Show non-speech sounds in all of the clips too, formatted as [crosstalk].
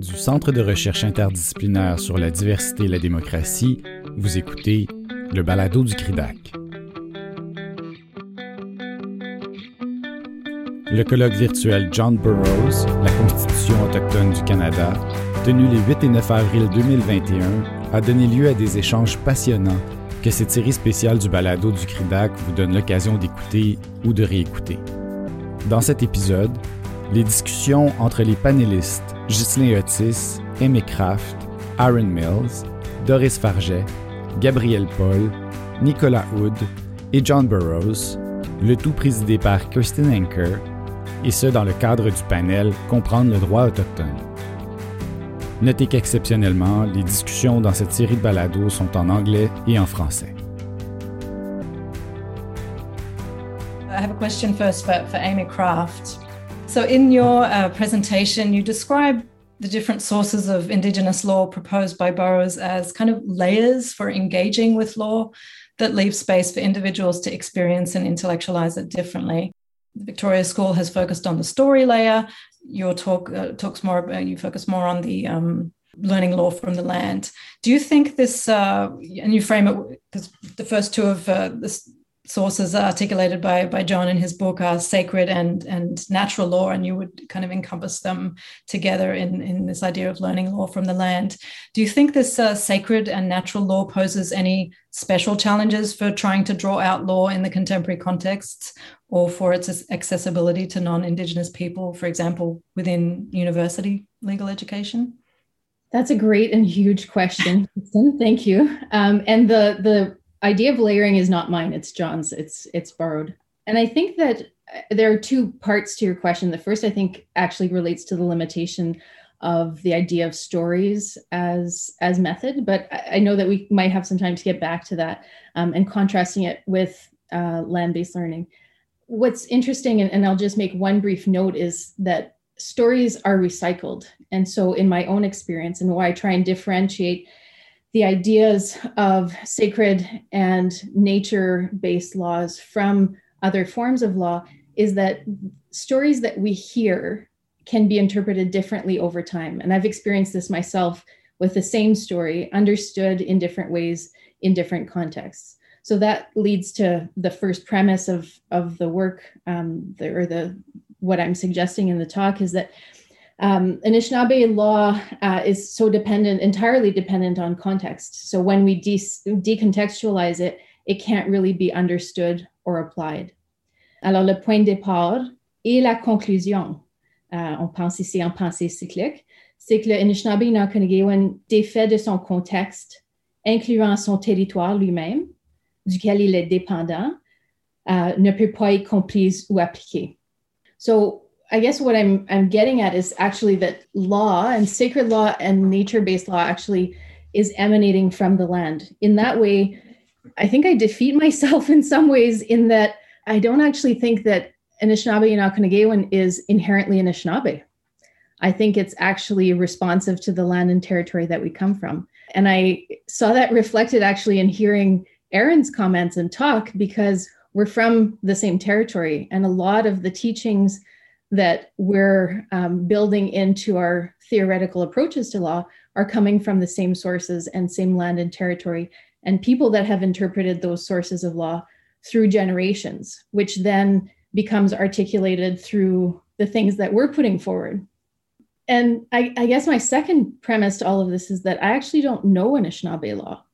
Du Centre de recherche interdisciplinaire sur la diversité et la démocratie, vous écoutez le balado du CRIDAC. Le colloque virtuel John Burroughs, la Constitution autochtone du Canada, tenu les 8 et 9 avril 2021, a donné lieu à des échanges passionnants que cette série spéciale du balado du CRIDAC vous donne l'occasion d'écouter ou de réécouter. Dans cet épisode, les discussions entre les panélistes Ghislain Otis, Amy Kraft, Aaron Mills, Doris Farget, Gabriel Paul, Nicolas Hood et John Burroughs, le tout présidé par Kirsten Anker, et ce dans le cadre du panel Comprendre le droit autochtone. Notez qu'exceptionnellement, les discussions dans cette série de balados sont en anglais et en français. I have question first for, Amy. So, in your uh, presentation, you describe the different sources of Indigenous law proposed by Borrows as kind of layers for engaging with law that leave space for individuals to experience and intellectualize it differently. The Victoria School has focused on the story layer. Your talk uh, talks more about, you focus more on the um, learning law from the land. Do you think this, uh, and you frame it because the first two of uh, this sources articulated by by John in his book are sacred and and natural law, and you would kind of encompass them together in in this idea of learning law from the land. Do you think this uh, sacred and natural law poses any special challenges for trying to draw out law in the contemporary context, or for its accessibility to non-Indigenous people, for example, within university legal education? That's a great and huge question. Thank you. Um, and the the idea of layering is not mine it's john's it's it's borrowed. And i think that uh, there are two parts to your question. The first i think actually relates to the limitation of the idea of stories as as method but i know that we might have some time to get back to that um, and contrasting it with uh, land-based learning. What's interesting and, and i'll just make one brief note is that stories are recycled. And so in my own experience and why i try and differentiate the ideas of sacred and nature based laws from other forms of law is that stories that we hear can be interpreted differently over time. And I've experienced this myself with the same story, understood in different ways in different contexts. So that leads to the first premise of, of the work, um, the, or the what I'm suggesting in the talk is that um, Anishinaabe law uh, is so dependent, entirely dependent on context. So when we de- decontextualize it, it can't really be understood or applied. Alors, le point de départ et la conclusion, euh, on pense ici en pensée cyclique, c'est que le Anishinaabe Nakanagawan défait de son contexte, incluant son territoire lui-même, duquel il est dépendant, uh, ne peut pas être comprise ou appliquée. So I guess what I'm I'm getting at is actually that law and sacred law and nature-based law actually is emanating from the land. In that way, I think I defeat [laughs] myself in some ways in that I don't actually think that Anishinaabe and is inherently Anishinaabe. I think it's actually responsive to the land and territory that we come from. And I saw that reflected actually in hearing Aaron's comments and talk because we're from the same territory. And a lot of the teachings that we're um, building into our theoretical approaches to law are coming from the same sources and same land and territory and people that have interpreted those sources of law through generations which then becomes articulated through the things that we're putting forward. And I, I guess my second premise to all of this is that i actually don't know anishinaabe law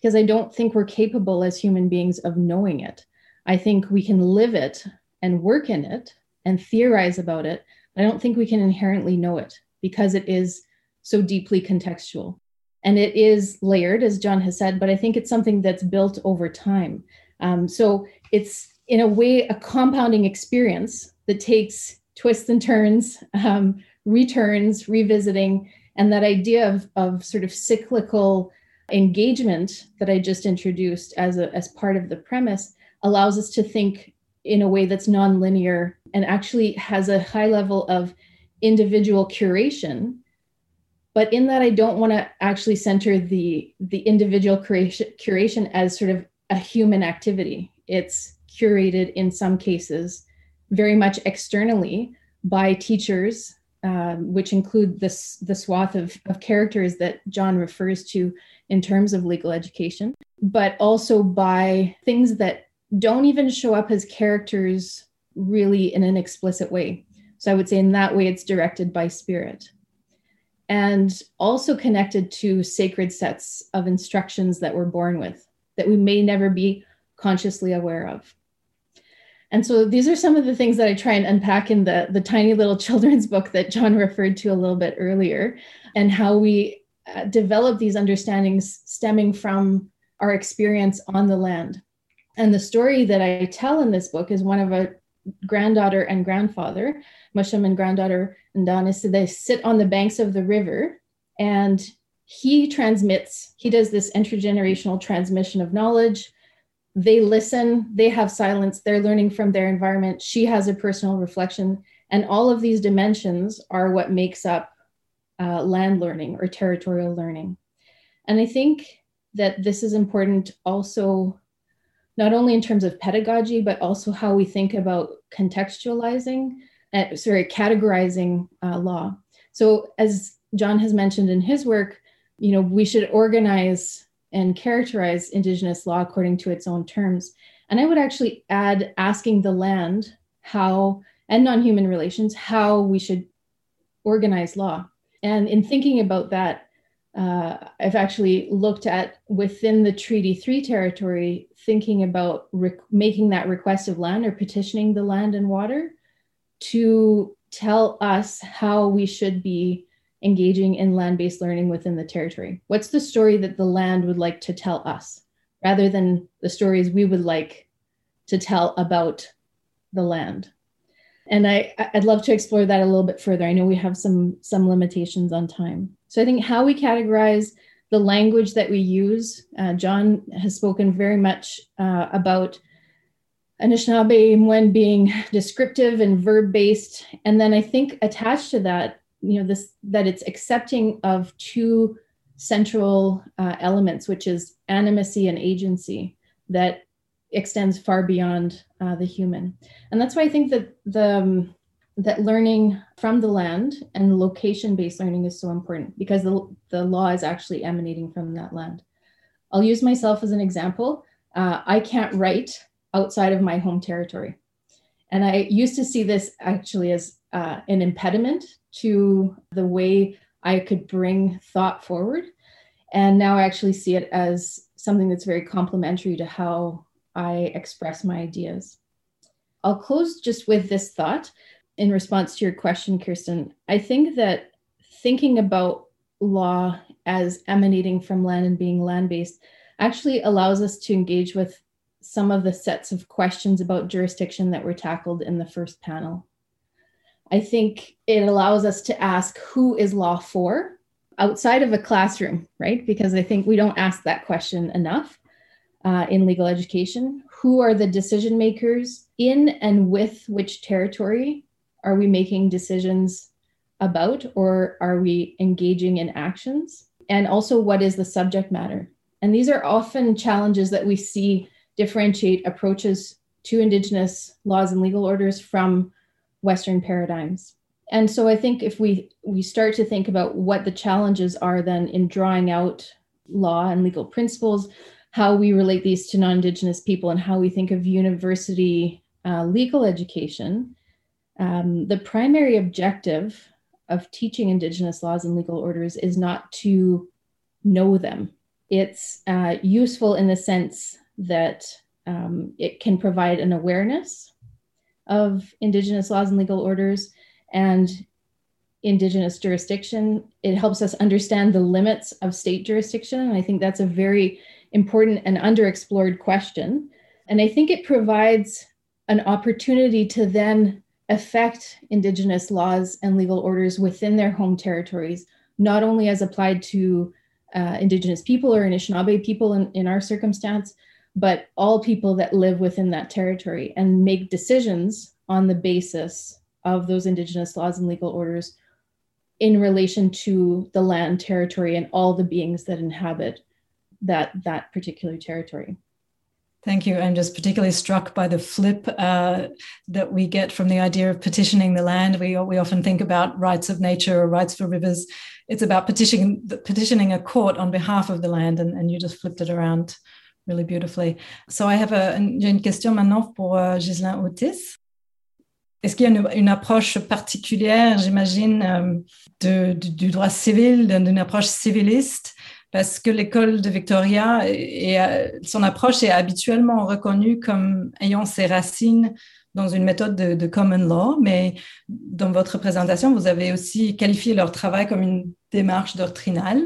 because i don't think we're capable as human beings of knowing it. I think we can live it and work in it and theorize about it, I don't think we can inherently know it because it is so deeply contextual. And it is layered, as John has said, but I think it's something that's built over time. Um, so it's, in a way, a compounding experience that takes twists and turns, um, returns, revisiting, and that idea of, of sort of cyclical engagement that I just introduced as, a, as part of the premise allows us to think in a way that's nonlinear and actually has a high level of individual curation. But in that i don't want to actually center the the individual curation, curation as sort of a human activity. It's curated in some cases very much externally by teachers um, which include this the swath of, of characters that John refers to in terms of legal education, but also by things that don't even show up as characters really in an explicit way. So I would say in that way, it's directed by spirit. And also connected to sacred sets of instructions that we're born with that we may never be consciously aware of. And so these are some of the things that I try and unpack in the, the tiny little [laughs] children's book that John referred to a little bit earlier, and how we uh, develop these understandings stemming from our experience on the land. And the story that I tell in this book is one of a granddaughter and grandfather, Musham and granddaughter Ndana. So they sit on the banks of the river and he transmits, he does this intergenerational transmission of knowledge. They listen, they have silence, they're learning from their environment. She has a personal reflection. And all of these dimensions are what makes up uh, land learning or territorial learning. And I think that this is important also not only in terms of pedagogy, but also how we think about contextualizing, uh, sorry, categorizing uh, law. So, as John has mentioned in his work, you know, we should organize and characterize Indigenous law according to its own terms. And I would actually add asking the land how, and non human relations, how we should organize law. And in thinking about that, uh, I've actually looked at within the Treaty 3 territory, thinking about making that request of land or petitioning the land and water to tell us how we should be engaging in land based learning within the territory. What's the story that the land would like to tell us rather than the stories we would like to tell about the land? And I, I'd love to explore that a little bit further. I know we have some some limitations on time. So I think how we categorize the language that we use, uh, John has spoken very much uh, about Anishinaabemowin being descriptive and verb based. And then I think attached to that, you know, this that it's accepting of two central uh, elements, which is animacy and agency, that extends far beyond uh, the human. And that's why I think that the um, that learning from the land and location based learning is so important because the, the law is actually emanating from that land. I'll use myself as an example. Uh, I can't write outside of my home territory. And I used to see this actually as uh, an impediment to the way I could bring thought forward. And now I actually see it as something that's very complementary to how I express my ideas. I'll close just with this thought in response to your question, Kirsten, I think that thinking about law as emanating from land and being land based actually allows us to engage with some of the sets of questions about jurisdiction that were tackled in the first panel. I think it allows us to ask who is law for outside of a classroom, right? Because I think we don't ask that question enough uh, in legal education. Who are the decision makers in and with which territory are we making decisions about or are we engaging in actions? And also, what is the subject matter? And these are often challenges that we see differentiate approaches to Indigenous laws and legal orders from Western paradigms. And so I think if we, we start to think about what the challenges are then in drawing out law and legal principles, how we relate these to non Indigenous people, and how we think of university uh, legal education, um, the primary objective of teaching Indigenous laws and legal orders is not to know them. It's uh, useful in the sense that um, it can provide an awareness of Indigenous laws and legal orders and Indigenous jurisdiction. It helps us understand the limits of state jurisdiction. And I think that's a very important and underexplored question. And I think it provides an opportunity to then affect Indigenous laws and legal orders within their home territories, not only as applied to uh, Indigenous people or Anishinaabe people in, in our circumstance, but all people that live within that territory and make decisions on the basis of those Indigenous laws and legal orders in relation to the land, territory, and all the beings that inhabit that, that particular territory. Thank you. I'm just particularly struck by the flip uh, that we get from the idea of petitioning the land. We, we often think about rights of nature or rights for rivers. It's about petitioning, petitioning a court on behalf of the land, and, and you just flipped it around really beautifully. So I have a, une question maintenant pour uh, Ghislain Otis. Est-ce qu'il y a une, une approche particulière, j'imagine, euh, du droit civil, d'une approche civiliste parce que l'école de Victoria et son approche est habituellement reconnue comme ayant ses racines dans une méthode de, common law, mais dans votre présentation, vous avez aussi qualifié leur travail comme une démarche doctrinale,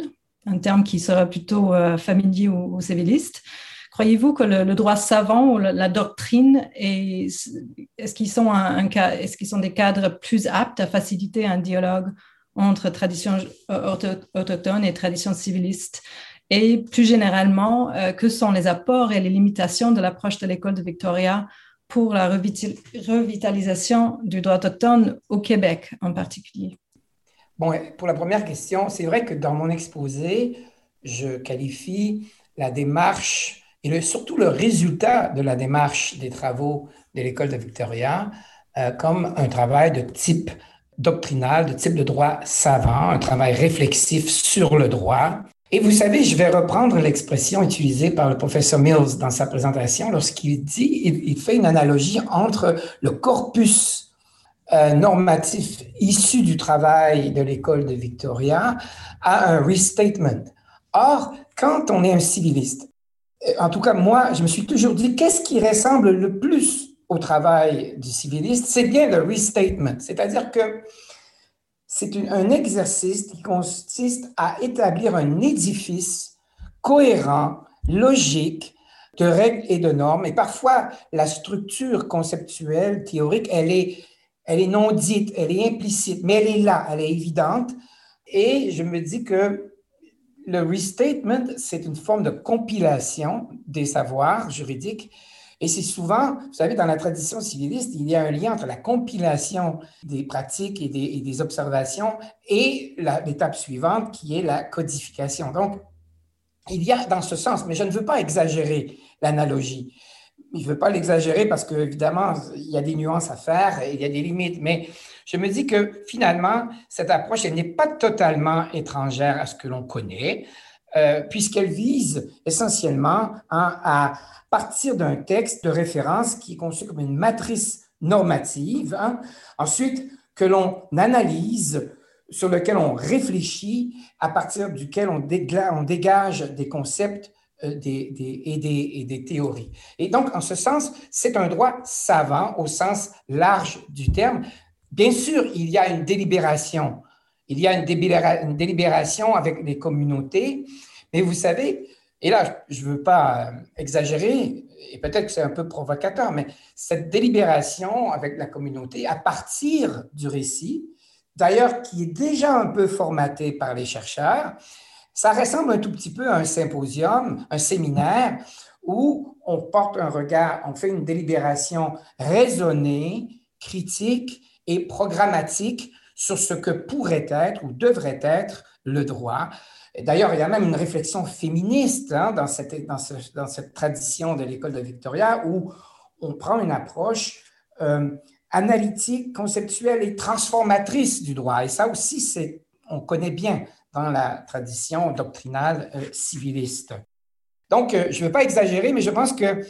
un terme qui sera plutôt euh, familier ou, civiliste. Croyez-vous que le, droit savant ou la, doctrine est-ce qu'ils sont un, est-ce qu'ils sont des cadres plus aptes à faciliter un dialogue entre tradition autochtone et tradition civiliste et plus généralement, euh, que sont les apports et les limitations de l'approche de l'école de Victoria pour la revitalisation du droit autochtone au Québec en particulier? Bon, pour la première question, c'est vrai que dans mon exposé, je qualifie la démarche et surtout le résultat de la démarche des travaux de l'école de Victoria euh, comme un travail de type doctrinal, de type de droit savant, un travail réflexif sur le droit. Et vous savez, je vais reprendre l'expression utilisée par le professeur Mills dans sa présentation lorsqu'il dit, il, fait une analogie entre le corpus euh, normatif issu du travail de l'école de Victoria à un restatement. Or, quand on est un civiliste, euh, en tout cas moi, je me suis toujours dit, qu'est-ce qui ressemble le plus au travail du civiliste, c'est bien le restatement, c'est-à-dire que c'est un exercice qui consiste à établir un édifice cohérent, logique, de règles et de normes. Et parfois, la structure conceptuelle, théorique, elle est, elle est non dite, elle est implicite, mais elle est là, elle est évidente. Et je me dis que le restatement, c'est une forme de compilation des savoirs juridiques et c'est souvent, vous savez, dans la tradition civiliste, il y a un lien entre la compilation des pratiques et des, observations et l'étape suivante qui est la codification. Donc, il y a dans ce sens, mais je ne veux pas exagérer l'analogie. Je ne veux pas l'exagérer parce qu'évidemment, il y a des nuances à faire et il y a des limites, mais je me dis que finalement, cette approche, elle n'est pas totalement étrangère à ce que l'on connaît, euh, puisqu'elle vise essentiellement à partir d'un texte de référence qui est conçu comme une matrice normative, hein. ensuite que l'on analyse, sur lequel on réfléchit, à partir duquel on, dégage des concepts euh, et, des, théories. Et donc, en ce sens, c'est un droit savant au sens large du terme. Bien sûr, il y a une délibération. Il y a une délibération avec les communautés, mais vous savez, et là, je ne veux pas euh, exagérer, et peut-être que c'est un peu provocateur, mais cette délibération avec la communauté à partir du récit, d'ailleurs qui est déjà un peu formaté par les chercheurs, ça ressemble un tout petit peu à un symposium, un séminaire où on porte un regard, on fait une délibération raisonnée, critique et programmatique sur ce que pourrait être ou devrait être le droit D'ailleurs, il y a même une réflexion féministe hein, dans, cette, dans, cette tradition de l'école de Victoria où on prend une approche euh, analytique, conceptuelle et transformatrice du droit. Et ça aussi, c'est, on connaît bien dans la tradition doctrinale euh, civiliste. Donc, euh, je ne veux pas exagérer, mais je pense que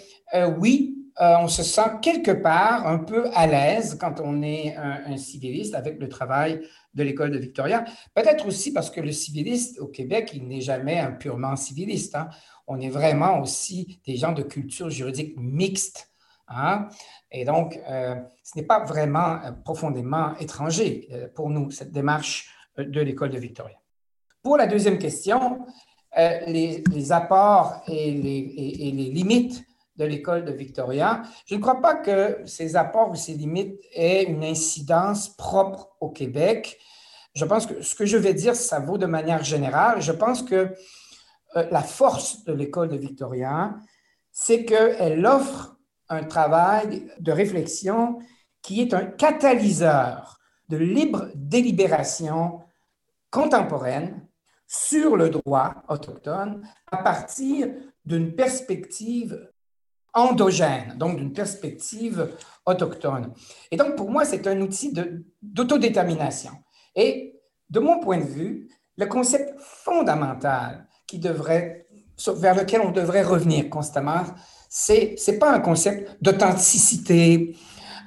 oui, on se sent quelque part un peu à l'aise quand on est un, civiliste avec le travail de l'école de Victoria. Peut-être aussi parce que le civiliste au Québec, il n'est jamais un purement civiliste. Hein. On est vraiment aussi des gens de culture juridique mixte. Hein. Et donc, euh, ce n'est pas vraiment euh, profondément étranger euh, pour nous, cette démarche de l'école de Victoria. Pour la deuxième question, les, apports et les limites de l'école de Victoria. Je ne crois pas que ces apports ou ces limites aient une incidence propre au Québec je pense que ce que je vais dire, ça vaut de manière générale. Je pense que euh, la force de l'école de Victoria, c'est qu'elle offre un travail de réflexion qui est un catalyseur de libre délibération contemporaine sur le droit autochtone à partir d'une perspective endogène, donc d'une perspective autochtone. Et donc, pour moi, c'est un outil d'autodétermination. Et de mon point de vue, le concept fondamental qui devrait, vers lequel on devrait revenir constamment, c'est n'est pas un concept d'authenticité,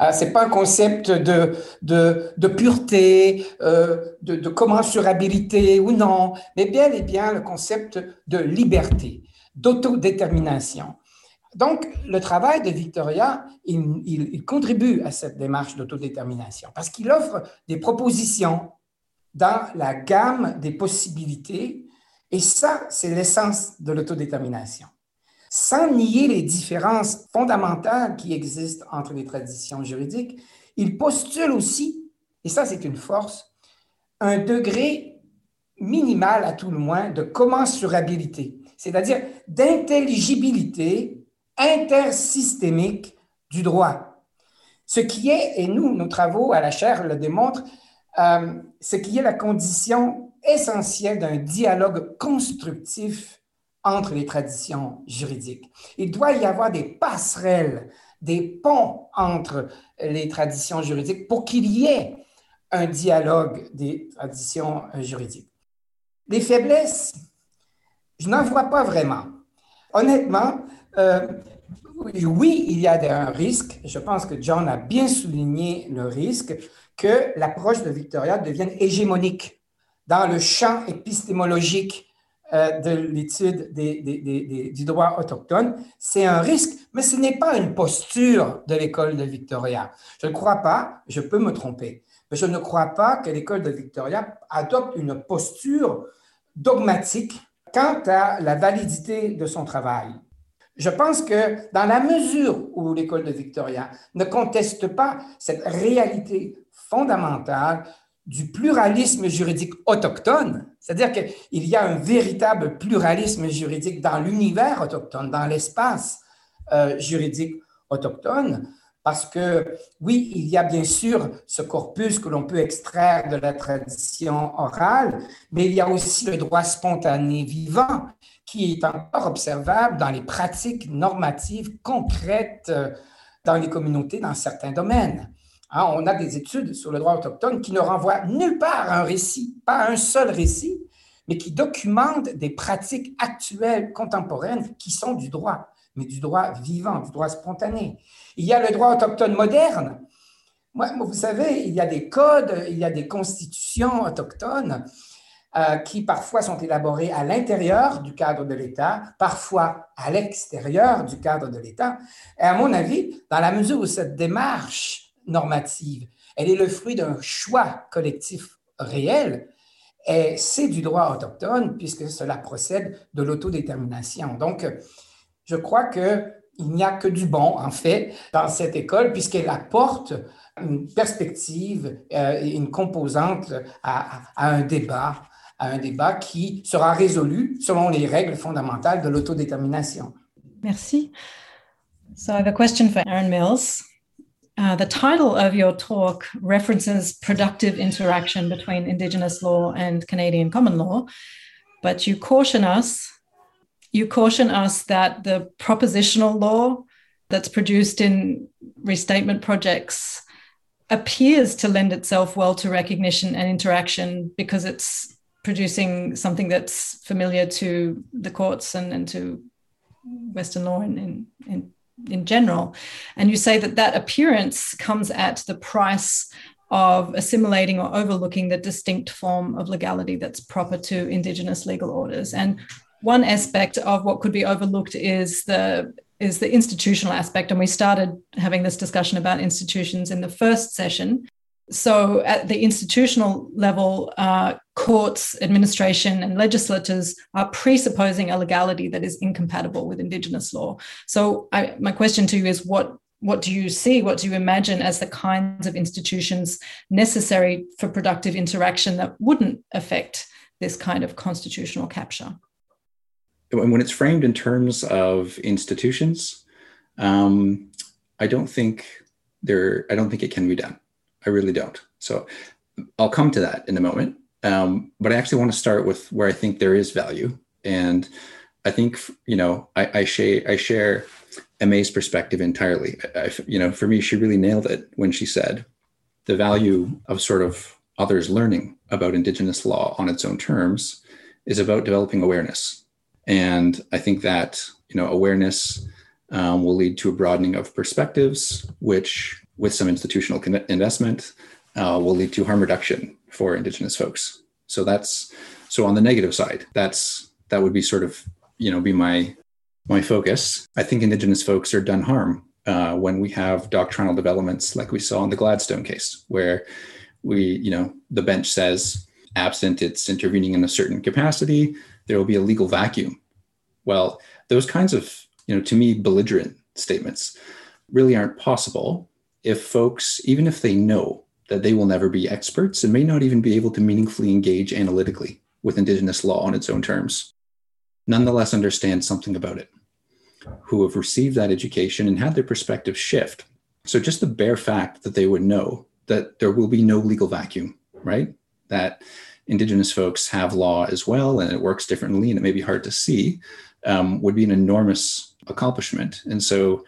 euh, c'est pas un concept de, de, pureté, euh, de, de, commensurabilité ou non, mais bien et bien le concept de liberté, d'autodétermination. Donc, le travail de Victoria, il, contribue à cette démarche d'autodétermination parce qu'il offre des propositions dans la gamme des possibilités et ça, c'est l'essence de l'autodétermination. Sans nier les différences fondamentales qui existent entre les traditions juridiques, il postule aussi, et ça c'est une force, un degré minimal à tout le moins de commensurabilité, c'est-à-dire d'intelligibilité intersystémique du droit. Ce qui est, et nous, nos travaux à la chaire le démontrent, euh, ce qui est la condition essentielle d'un dialogue constructif entre les traditions juridiques. Il doit y avoir des passerelles, des ponts entre les traditions juridiques pour qu'il y ait un dialogue des traditions euh, juridiques. Les faiblesses, je n'en vois pas vraiment. Honnêtement, euh, oui, il y a un risque. Je pense que John a bien souligné le risque que l'approche de Victoria devienne hégémonique dans le champ épistémologique euh, de l'étude du droit autochtone. C'est un risque, mais ce n'est pas une posture de l'école de Victoria. Je ne crois pas, je peux me tromper, mais je ne crois pas que l'école de Victoria adopte une posture dogmatique quant à la validité de son travail. Je pense que dans la mesure où l'école de Victoria ne conteste pas cette réalité fondamentale du pluralisme juridique autochtone, c'est-à-dire qu'il y a un véritable pluralisme juridique dans l'univers autochtone, dans l'espace euh, juridique autochtone, parce que oui, il y a bien sûr ce corpus que l'on peut extraire de la tradition orale, mais il y a aussi le droit spontané vivant qui est encore observable dans les pratiques normatives concrètes euh, dans les communautés dans certains domaines. Hein, on a des études sur le droit autochtone qui ne renvoient nulle part à un récit, pas à un seul récit, mais qui documentent des pratiques actuelles, contemporaines, qui sont du droit, mais du droit vivant, du droit spontané. Il y a le droit autochtone moderne. Vous savez, il y a des codes, il y a des constitutions autochtones euh, qui parfois sont élaborées à l'intérieur du cadre de l'État, parfois à l'extérieur du cadre de l'État. Et à mon avis, dans la mesure où cette démarche normative. Elle est le fruit d'un choix collectif réel c'est du droit autochtone puisque cela procède de l'autodétermination. Donc, je crois qu'il n'y a que du bon, en fait, dans cette école puisqu'elle apporte une perspective euh, et une composante à un débat, à un débat qui sera résolu selon les règles fondamentales de l'autodétermination. Merci. So I have a question for Aaron Mills. Uh, the title of your talk references productive interaction between Indigenous law and Canadian common law, but you caution us. You caution us that the propositional law that's produced in restatement projects appears to lend itself well to recognition and interaction because it's producing something that's familiar to the courts and, and to Western law in, in, in general. And you say that that appearance comes at the price of assimilating or overlooking the distinct form of legality that's proper to Indigenous legal orders. And one aspect of what could be overlooked is the is the institutional aspect. And we started having this discussion about institutions in the first session. So, at the institutional level, uh, courts, administration, and legislators are presupposing a legality that is incompatible with Indigenous law. So, I, my question to you is what what do you see? What do you imagine as the kinds of institutions necessary for productive interaction that wouldn't affect this kind of constitutional capture? When it's framed in terms of institutions, um, I don't think there. I don't think it can be done. I really don't. So I'll come to that in a moment. Um, but I actually want to start with where I think there is value. And I think, you know, I, I, share, I share Aimée's perspective entirely. I, you know, for me, she really nailed it when she said the value of sort of others learning about Indigenous law on its own terms is about developing awareness. And I think that, you know, awareness um, will lead to a broadening of perspectives, which, with some institutional investment, uh, will lead to harm reduction for Indigenous folks. So that's so on the negative side. That's that would be sort of you know be my my focus. I think Indigenous folks are done harm uh, when we have doctrinal developments like we saw in the Gladstone case, where we you know the bench says absent it's intervening in a certain capacity, there will be a legal vacuum. Well, those kinds of you know to me belligerent statements really aren't possible if folks even if they know that they will never be experts and may not even be able to meaningfully engage analytically with Indigenous law on its own terms, nonetheless understand something about it, who have received that education and had their perspective shift. So, just the bare fact that they would know that there will be no legal vacuum, right? That Indigenous folks have law as well and it works differently and it may be hard to see, um, would be an enormous accomplishment. And so,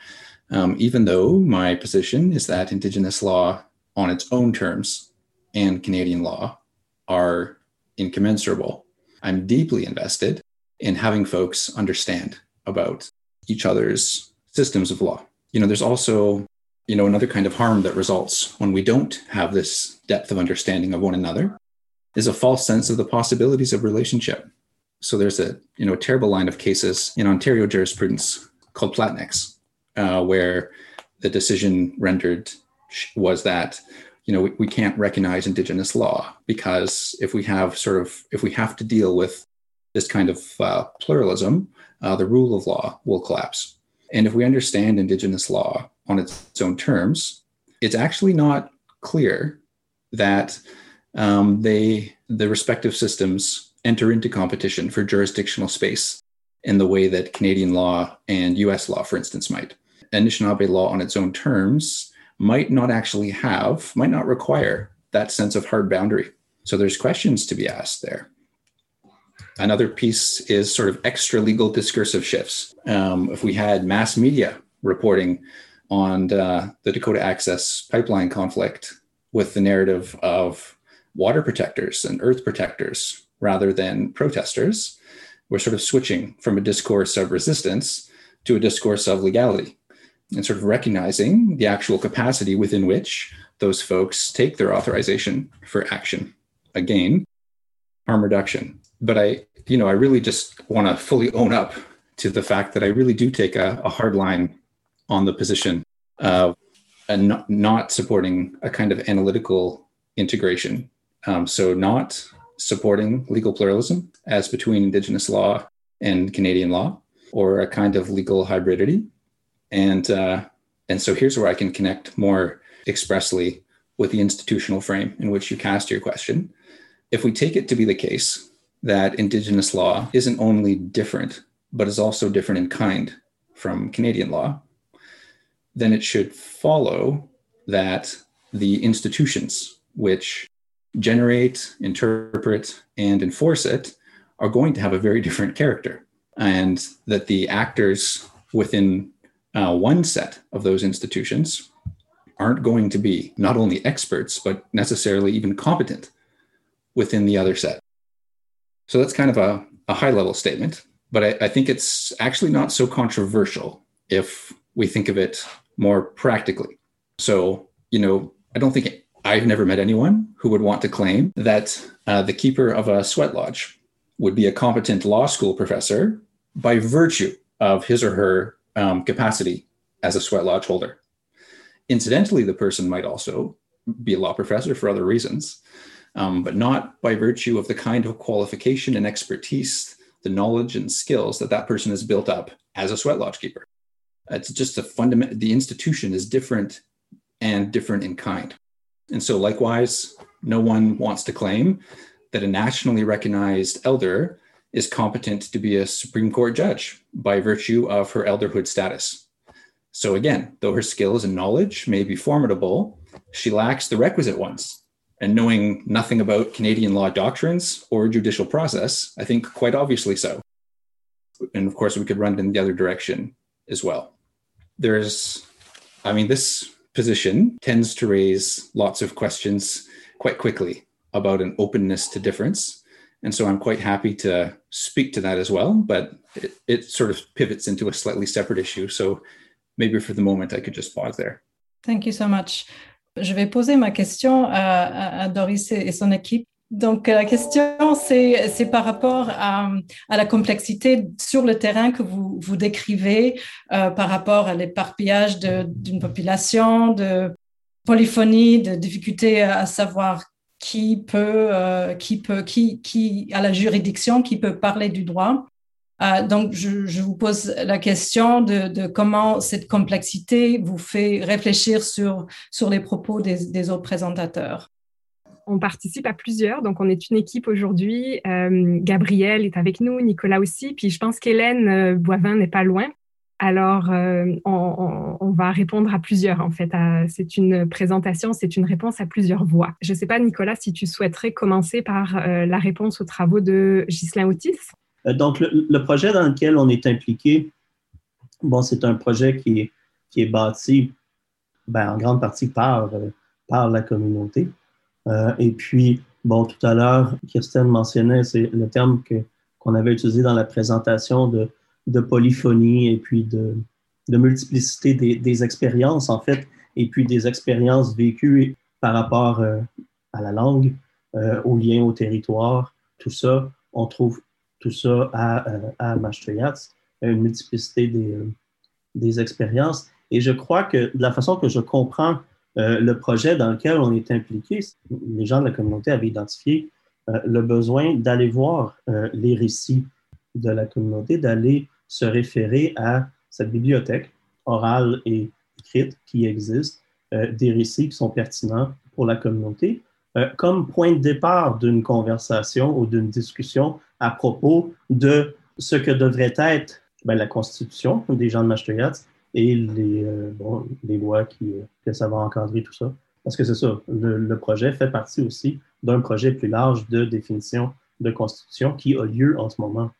um, even though my position is that Indigenous law on its own terms and Canadian law are incommensurable. I'm deeply invested in having folks understand about each other's systems of law. You know, there's also, you know, another kind of harm that results when we don't have this depth of understanding of one another is a false sense of the possibilities of relationship. So there's a, you know, a terrible line of cases in Ontario jurisprudence called Platinex, uh, where the decision rendered was that you know we, we can't recognize indigenous law because if we have sort of if we have to deal with this kind of uh, pluralism uh, the rule of law will collapse. And if we understand indigenous law on its own terms it's actually not clear that um, they the respective systems enter into competition for jurisdictional space in the way that canadian law and us law for instance might. Anishinaabe law on its own terms might not actually have, might not require that sense of hard boundary. So there's questions to be asked there. Another piece is sort of extra legal discursive shifts. Um, if we had mass media reporting on uh, the Dakota Access pipeline conflict with the narrative of water protectors and earth protectors rather than protesters, we're sort of switching from a discourse of resistance to a discourse of legality and sort of recognizing the actual capacity within which those folks take their authorization for action. Again, harm reduction. But I, you know, I really just want to fully own up to the fact that I really do take a, a hard line on the position of not, not supporting a kind of analytical integration. Um, so, not supporting legal pluralism as between Indigenous law and Canadian law, or a kind of legal hybridity and uh, and so here's where I can connect more expressly with the institutional frame in which you cast your question. If we take it to be the case that Indigenous law isn't only different, but is also different in kind from Canadian law, then it should follow that the institutions which generate, interpret, and enforce it are going to have a very different character, and that the actors within uh, one set of those institutions aren't going to be not only experts, but necessarily even competent within the other set. So that's kind of a, a high level statement, but I, I think it's actually not so controversial if we think of it more practically. So, you know, I don't think I've never met anyone who would want to claim that uh, the keeper of a sweat lodge would be a competent law school professor by virtue of his or her um, capacity as a sweat lodge holder. Incidentally, the person might also be a law professor for other reasons, um, but not by virtue of the kind of qualification and expertise, the knowledge and skills that that person has built up as a sweat lodge keeper. It's just a fundamental, the institution is different and different in kind. And so, likewise, no one wants to claim that a nationally recognized elder is competent to be a Supreme Court judge by virtue of her elderhood status. So, again, though her skills and knowledge may be formidable, she lacks the requisite ones. And knowing nothing about Canadian law doctrines or judicial process, I think quite obviously so. And of course, we could run in the other direction as well. there's, I mean, this position tends to raise lots of questions quite quickly about an openness to difference. And so I'm quite happy to speak to that as well, but it, it sort of pivots into a slightly separate issue. So maybe for the moment, I could just pause there. Thank you so much. Je vais poser ma question à, Doris et son équipe. Donc, la question, c'est par rapport à, la complexité sur le terrain que vous, vous décrivez euh, par rapport à l'éparpillage d'une population, de polyphonie, de difficulté à savoir qui peut, euh, qui peut, qui, qui a la juridiction, qui peut parler du droit. Euh, donc, je, vous pose la question de, comment cette complexité vous fait réfléchir sur, sur les propos des, des autres présentateurs. On participe à plusieurs, donc on est une équipe aujourd'hui. Euh, Gabriel est avec nous, Nicolas aussi, puis je pense qu'Hélène euh, Boivin n'est pas loin. Alors, euh, on, va répondre à plusieurs, en fait. C'est une présentation, c'est une réponse à plusieurs voix. Je ne sais pas, Nicolas, si tu souhaiterais commencer par euh, la réponse aux travaux de Ghislain Otis. Euh, donc, le, projet dans lequel on est impliqué, bon, c'est un projet qui est, qui est bâti ben, en grande partie par, par la communauté. et puis, bon, tout à l'heure, Kirsten mentionnait, c'est le terme qu'on avait utilisé dans la présentation de de polyphonie et puis de, de multiplicité des, des, expériences, en fait, et puis des expériences vécues par rapport euh, à la langue, euh, au lien au territoire, tout ça, on trouve tout ça à, euh, à une multiplicité des, euh, des expériences. Et je crois que de la façon que je comprends le projet dans lequel on est impliqué, les gens de la communauté avaient identifié le besoin d'aller voir les récits de la communauté d'aller se référer à cette bibliothèque orale et écrite qui existe, euh, des récits qui sont pertinents pour la communauté, euh, comme point de départ d'une conversation ou d'une discussion à propos de ce que devrait être ben, la constitution des gens de Maastricht et les, euh, les lois qui, que ça va encadrer tout ça. Parce que c'est ça, le, projet fait partie aussi d'un projet plus large de définition de constitution qui a lieu en ce moment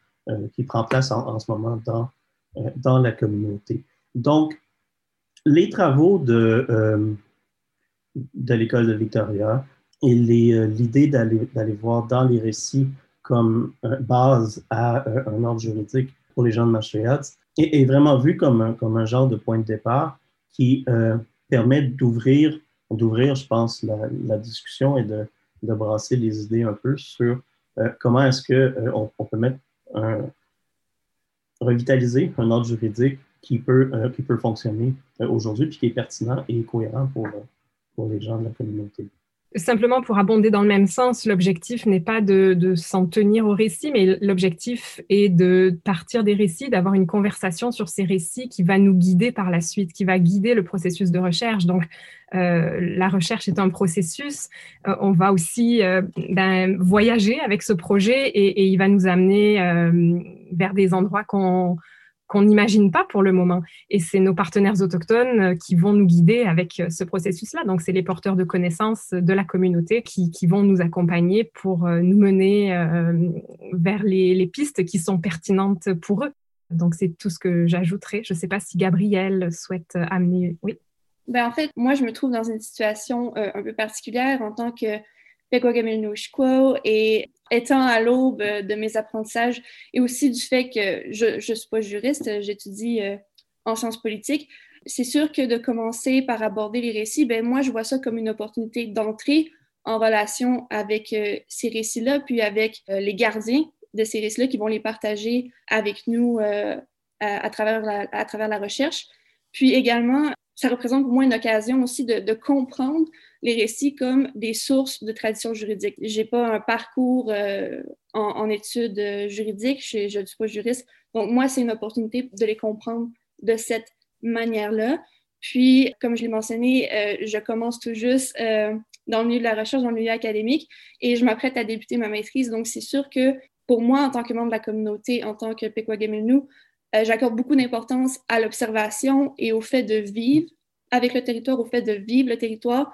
qui prend place en, ce moment dans, euh, dans la communauté. Donc, les travaux de, euh, de l'école de Victoria et l'idée d'aller voir dans les récits comme base à un ordre juridique pour les gens de est, est, vraiment vu comme un, comme un genre de point de départ qui permet d'ouvrir, d'ouvrir, je pense, la, la, discussion et de, de brasser les idées un peu sur comment est-ce qu'on on peut mettre revitaliser un ordre juridique qui peut, euh, qui peut fonctionner euh, aujourd'hui, puis qui est pertinent et cohérent pour, euh, pour les gens de la communauté. Simplement pour abonder dans le même sens, l'objectif n'est pas de, de s'en tenir au récit, mais l'objectif est de partir des récits, d'avoir une conversation sur ces récits qui va nous guider par la suite, qui va guider le processus de recherche. Donc, euh, la recherche est un processus. Euh, on va aussi euh, ben, voyager avec ce projet et, et il va nous amener vers des endroits qu'on qu'on n'imagine pas pour le moment. Et c'est nos partenaires autochtones euh, qui vont nous guider avec euh, ce processus-là. Donc, c'est les porteurs de connaissances de la communauté qui, vont nous accompagner pour euh, nous mener vers les, pistes qui sont pertinentes pour eux. Donc, c'est tout ce que j'ajouterai. Je ne sais pas si Gabriel souhaite amener. Oui. Ben, en fait, moi, je me trouve dans une situation un peu particulière en tant que et étant à l'aube de mes apprentissages et aussi du fait que je ne suis pas juriste, j'étudie euh, en sciences politiques, c'est sûr que de commencer par aborder les récits, ben moi, je vois ça comme une opportunité d'entrer en relation avec euh, ces récits-là, puis avec euh, les gardiens de ces récits-là qui vont les partager avec nous à travers la recherche. Puis également, ça représente pour moi une occasion aussi de, comprendre les récits comme des sources de tradition juridique. J'ai pas un parcours euh, en, études euh, juridiques, je ne suis pas juriste. Donc, moi, c'est une opportunité de les comprendre de cette manière-là. Puis, comme je l'ai mentionné, euh, je commence tout juste dans le milieu de la recherche, dans le milieu académique, et je m'apprête à débuter ma maîtrise. Donc, c'est sûr que pour moi, en tant que membre de la communauté, en tant que Pequagamilnou, euh, j'accorde beaucoup d'importance à l'observation et au fait de vivre avec le territoire, au fait de vivre le territoire,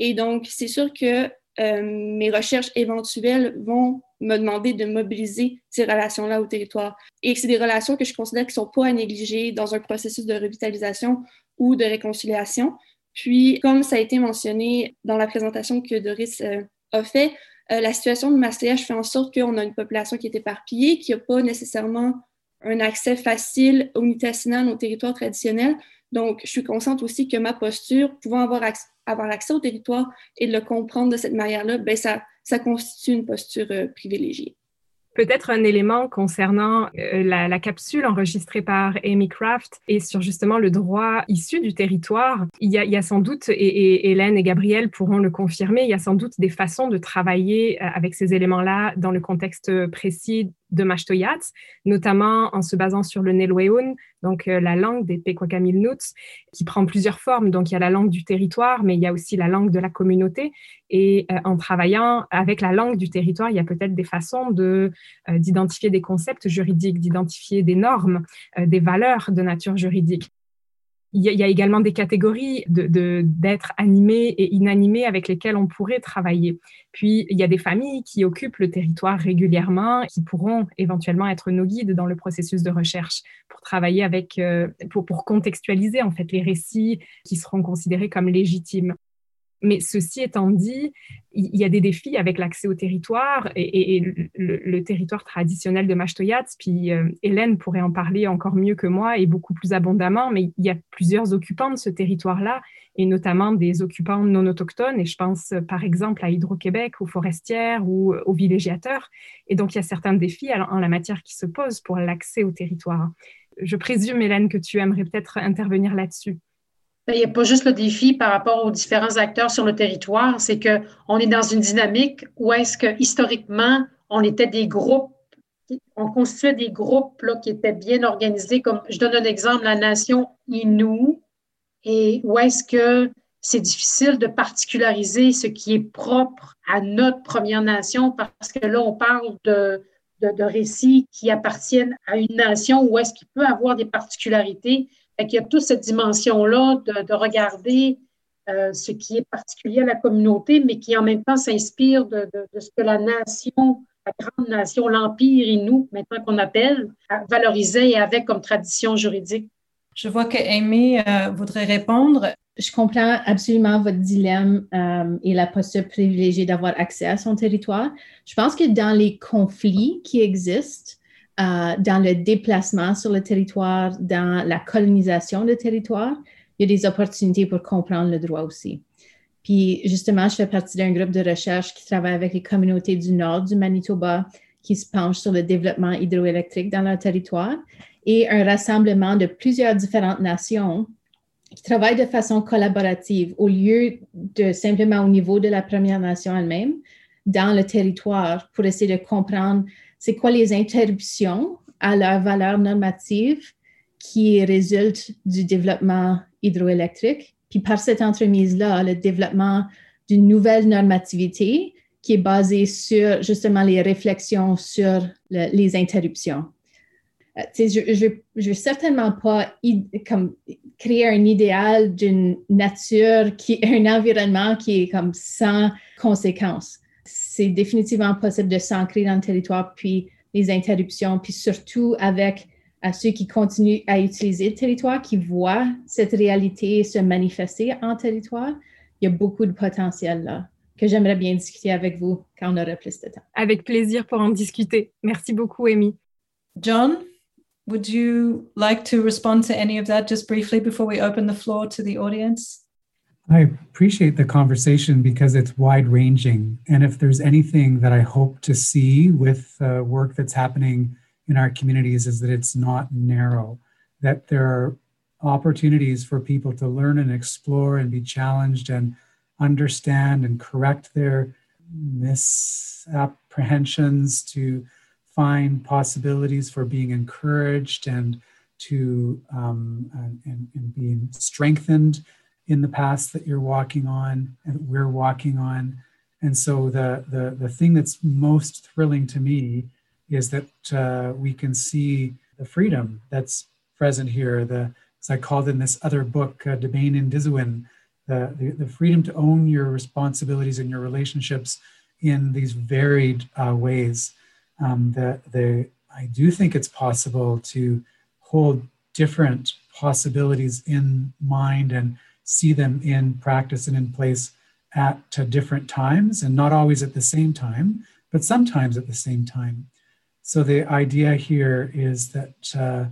et donc, c'est sûr que euh, mes recherches éventuelles vont me demander de mobiliser ces relations-là au territoire. Et c'est des relations que je considère qui ne sont pas à négliger dans un processus de revitalisation ou de réconciliation. Puis, comme ça a été mentionné dans la présentation que Doris euh, a fait, la situation de Maastricht fait en sorte qu'on a une population qui est éparpillée, qui n'a pas nécessairement un accès facile aux unités assinales, aux territoires traditionnels. Donc, je suis consciente aussi que ma posture, pouvant avoir, avoir accès au territoire et de le comprendre de cette manière-là, ben ça, ça constitue une posture euh, privilégiée. Peut-être un élément concernant euh, la, capsule enregistrée par Amy Craft et sur justement le droit issu du territoire. Il y a, il y a sans doute, et, et, Hélène et Gabriel pourront le confirmer, il y a sans doute des façons de travailler euh, avec ces éléments-là dans le contexte précis de Mashtoyat, notamment en se basant sur le Nelweun, donc euh, la langue des Pequakamilnuts, qui prend plusieurs formes. Donc il y a la langue du territoire, mais il y a aussi la langue de la communauté. Et euh, en travaillant avec la langue du territoire, il y a peut-être des façons de euh, d'identifier des concepts juridiques, d'identifier des normes, des valeurs de nature juridique. Il y, a, également des catégories d'êtres animés et inanimés avec lesquels on pourrait travailler. Puis, il y a des familles qui occupent le territoire régulièrement, qui pourront éventuellement être nos guides dans le processus de recherche pour travailler avec, euh, pour contextualiser en fait les récits qui seront considérés comme légitimes. Mais ceci étant dit, il y a des défis avec l'accès au territoire et, le, territoire traditionnel de Mashtoyats. Puis euh, Hélène pourrait en parler encore mieux que moi et beaucoup plus abondamment, mais il y a plusieurs occupants de ce territoire-là et notamment des occupants non autochtones. Et je pense euh, par exemple à Hydro-Québec, aux forestières ou aux villégiateurs. Et donc il y a certains défis en la matière qui se posent pour l'accès au territoire. Je présume, Hélène, que tu aimerais peut-être intervenir là-dessus. Ben, il n'y a pas juste le défi par rapport aux différents acteurs sur le territoire, c'est qu'on est dans une dynamique où est-ce que historiquement, on était des groupes, on constituait des groupes là, qui étaient bien organisés, comme je donne un exemple, la nation Innu, et où est-ce que c'est difficile de particulariser ce qui est propre à notre Première Nation, parce que là, on parle de, de, de récits qui appartiennent à une nation où est-ce qu'il peut avoir des particularités il y a toute cette dimension-là de, regarder euh, ce qui est particulier à la communauté, mais qui en même temps s'inspire de, ce que la nation, la grande nation, l'Empire et nous, maintenant qu'on appelle, valorisait et avait comme tradition juridique. Je vois que Amy euh, voudrait répondre. Je comprends absolument votre dilemme euh, et la posture privilégiée d'avoir accès à son territoire. Je pense que dans les conflits qui existent, euh, dans le déplacement sur le territoire, dans la colonisation du territoire, il y a des opportunités pour comprendre le droit aussi. Puis justement, je fais partie d'un groupe de recherche qui travaille avec les communautés du nord du Manitoba qui se penchent sur le développement hydroélectrique dans leur territoire et un rassemblement de plusieurs différentes nations qui travaillent de façon collaborative au lieu de simplement au niveau de la Première Nation elle-même dans le territoire pour essayer de comprendre c'est quoi les interruptions à leur valeur normative qui résultent du développement hydroélectrique? Puis par cette entremise-là, le développement d'une nouvelle normativité qui est basée sur justement les réflexions sur les interruptions. Euh, je ne veux certainement pas créer un idéal d'une nature, qui, un environnement qui est comme sans conséquences c'est définitivement possible de s'ancrer dans le territoire, puis les interruptions, puis surtout avec à ceux qui continuent à utiliser le territoire, qui voient cette réalité se manifester en territoire, il y a beaucoup de potentiel là que j'aimerais bien discuter avec vous quand on aura plus de temps. Avec plaisir pour en discuter. Merci beaucoup, Amy. John, would you like to respond to any of that just briefly before we open the floor to the audience? I appreciate the conversation because it's wide ranging. And if there's anything that I hope to see with uh, work that's happening in our communities, is that it's not narrow, that there are opportunities for people to learn and explore and be challenged and understand and correct their misapprehensions, to find possibilities for being encouraged and to um, and, and being strengthened in the past that you're walking on and we're walking on. And so the the the thing that's most thrilling to me is that uh, we can see the freedom that's present here. The as I called in this other book, uh, Debane and the, the the freedom to own your responsibilities and your relationships in these varied uh, ways. Um, that they, I do think it's possible to hold different possibilities in mind and see them in practice and in place at different times and not always at the same time, but sometimes at the same time. So the idea here is that uh,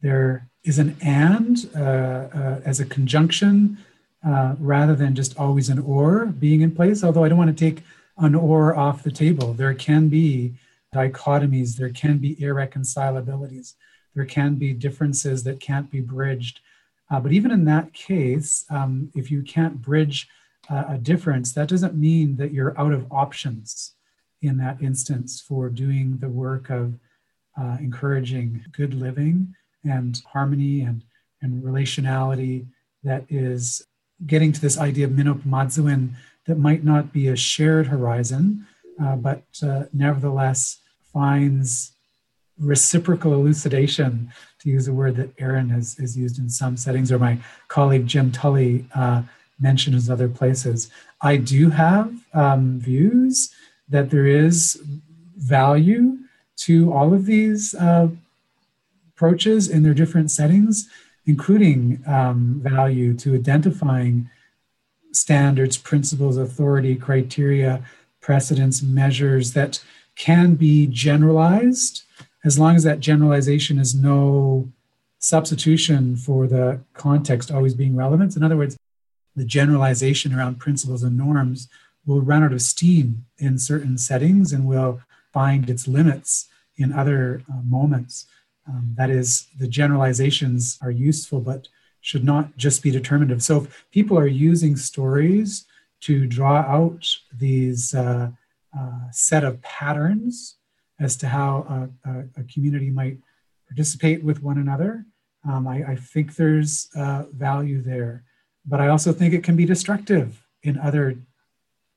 there is an and uh, uh, as a conjunction uh, rather than just always an or being in place. Although I don't want to take an or off the table. There can be dichotomies, there can be irreconcilabilities, there can be differences that can't be bridged. Uh, but even in that case, um, if you can't bridge uh, a difference, that doesn't mean that you're out of options in that instance for doing the work of uh, encouraging good living and harmony and, and relationality that is getting to this idea of mino-bimaadiziwin that might not be a shared horizon, uh, but uh, nevertheless finds reciprocal elucidation, to use a word that Aaron has, has used in some settings, or my colleague Jim Tully uh, mentioned in other places. I do have um, views that there is value to all of these uh, approaches in their different settings, including um, value to identifying standards, principles, authority, criteria, precedents, measures that can be generalized as long as that generalization is no substitution for the context always being relevant. In other words, the generalization around principles and norms will run out of steam in certain settings and will find its limits in other uh, moments. Um, that is, the generalizations are useful, but should not just be determinative. So if people are using stories to draw out these uh, uh, set of patterns as to how a, a, a, community might participate with one another, um, I, I, think there's uh, value there. But I also think it can be destructive in other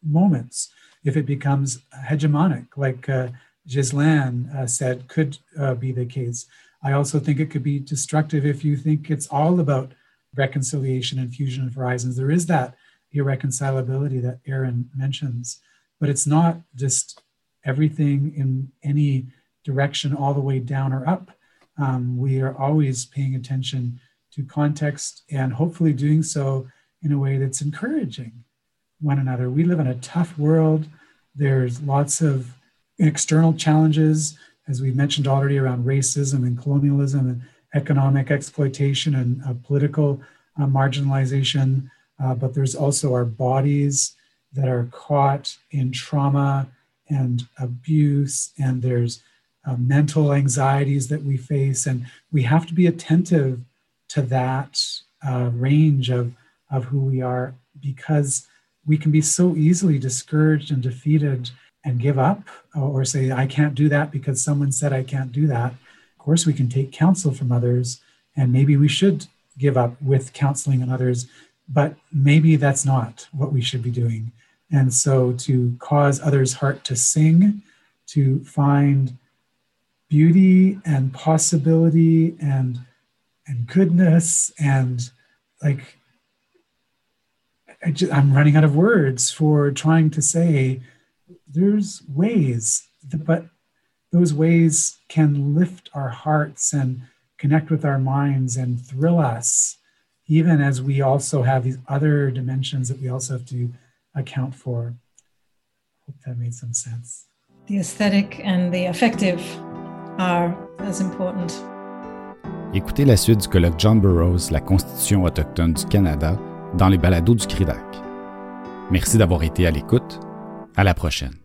moments if it becomes hegemonic, like uh, uh, said could uh, be the case. I also think it could be destructive if you think it's all about reconciliation and fusion of horizons. There is that irreconcilability that Aaron mentions, but it's not just everything in any direction all the way down or up. Um, we are always paying attention to context and hopefully doing so in a way that's encouraging one another. We live in a tough world. There's lots of external challenges as we mentioned already, around racism and colonialism and economic exploitation and uh, political uh, marginalization. Uh, but there's also our bodies that are caught in trauma and abuse, and there's uh, mental anxieties that we face. And we have to be attentive to that uh, range of, of who we are because we can be so easily discouraged and defeated and give up or say, I can't do that because someone said I can't do that. Of course, we can take counsel from others, and maybe we should give up with counseling and others, but maybe that's not what we should be doing. And so, to cause others' heart to sing, to find beauty and possibility and and goodness and like I just, I'm running out of words for trying to say there's ways, but those ways can lift our hearts and connect with our minds and thrill us, even as we also have these other dimensions that we also have to account for. Hope that made some sense. The aesthetic and the affective are as important. Écoutez la suite du colloque John Burroughs, la Constitution autochtone du Canada, dans les balados du CRIDAC. Merci d'avoir été à l'écoute. À la prochaine.